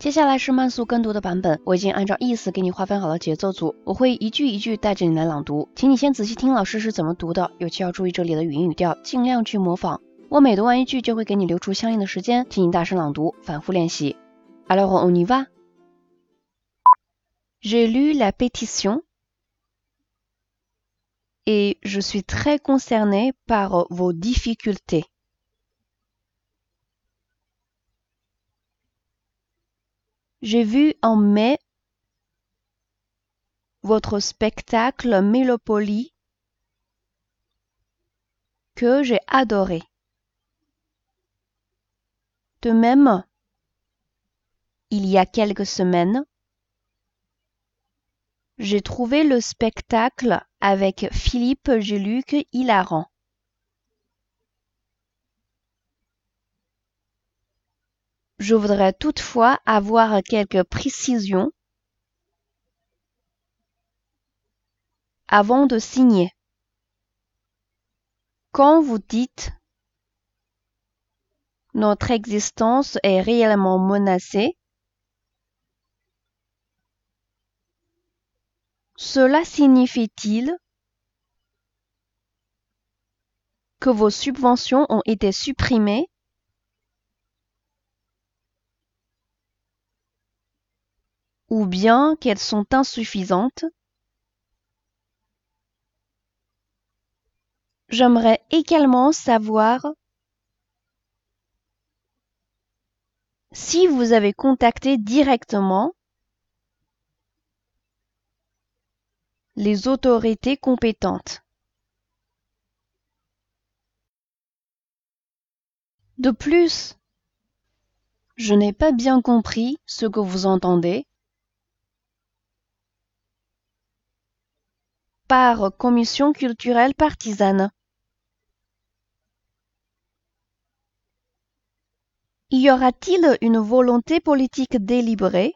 接下来是慢速跟读的版本，我已经按照意思给你划分好了节奏组，我会一句一句带着你来朗读，请你先仔细听老师是怎么读的，尤其要注意这里的语音语调，尽量去模仿。我每读完一句就会给你留出相应的时间，请你大声朗读，反复练习。Alors on y va. J'ai lu la pétition et je suis très concerné par vos difficultés. J'ai vu en mai votre spectacle Mélopolie que j'ai adoré. De même, il y a quelques semaines, j'ai trouvé le spectacle avec Philippe Géluc hilarant. Je voudrais toutefois avoir quelques précisions avant de signer. Quand vous dites notre existence est réellement menacée, cela signifie-t-il que vos subventions ont été supprimées ou bien qu'elles sont insuffisantes J'aimerais également savoir si vous avez contacté directement les autorités compétentes. De plus, je n'ai pas bien compris ce que vous entendez par commission culturelle partisane. Y aura-t-il une volonté politique délibérée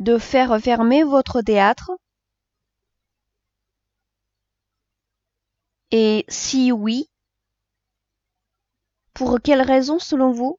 de faire fermer votre théâtre? Et si oui, pour quelles raisons selon vous?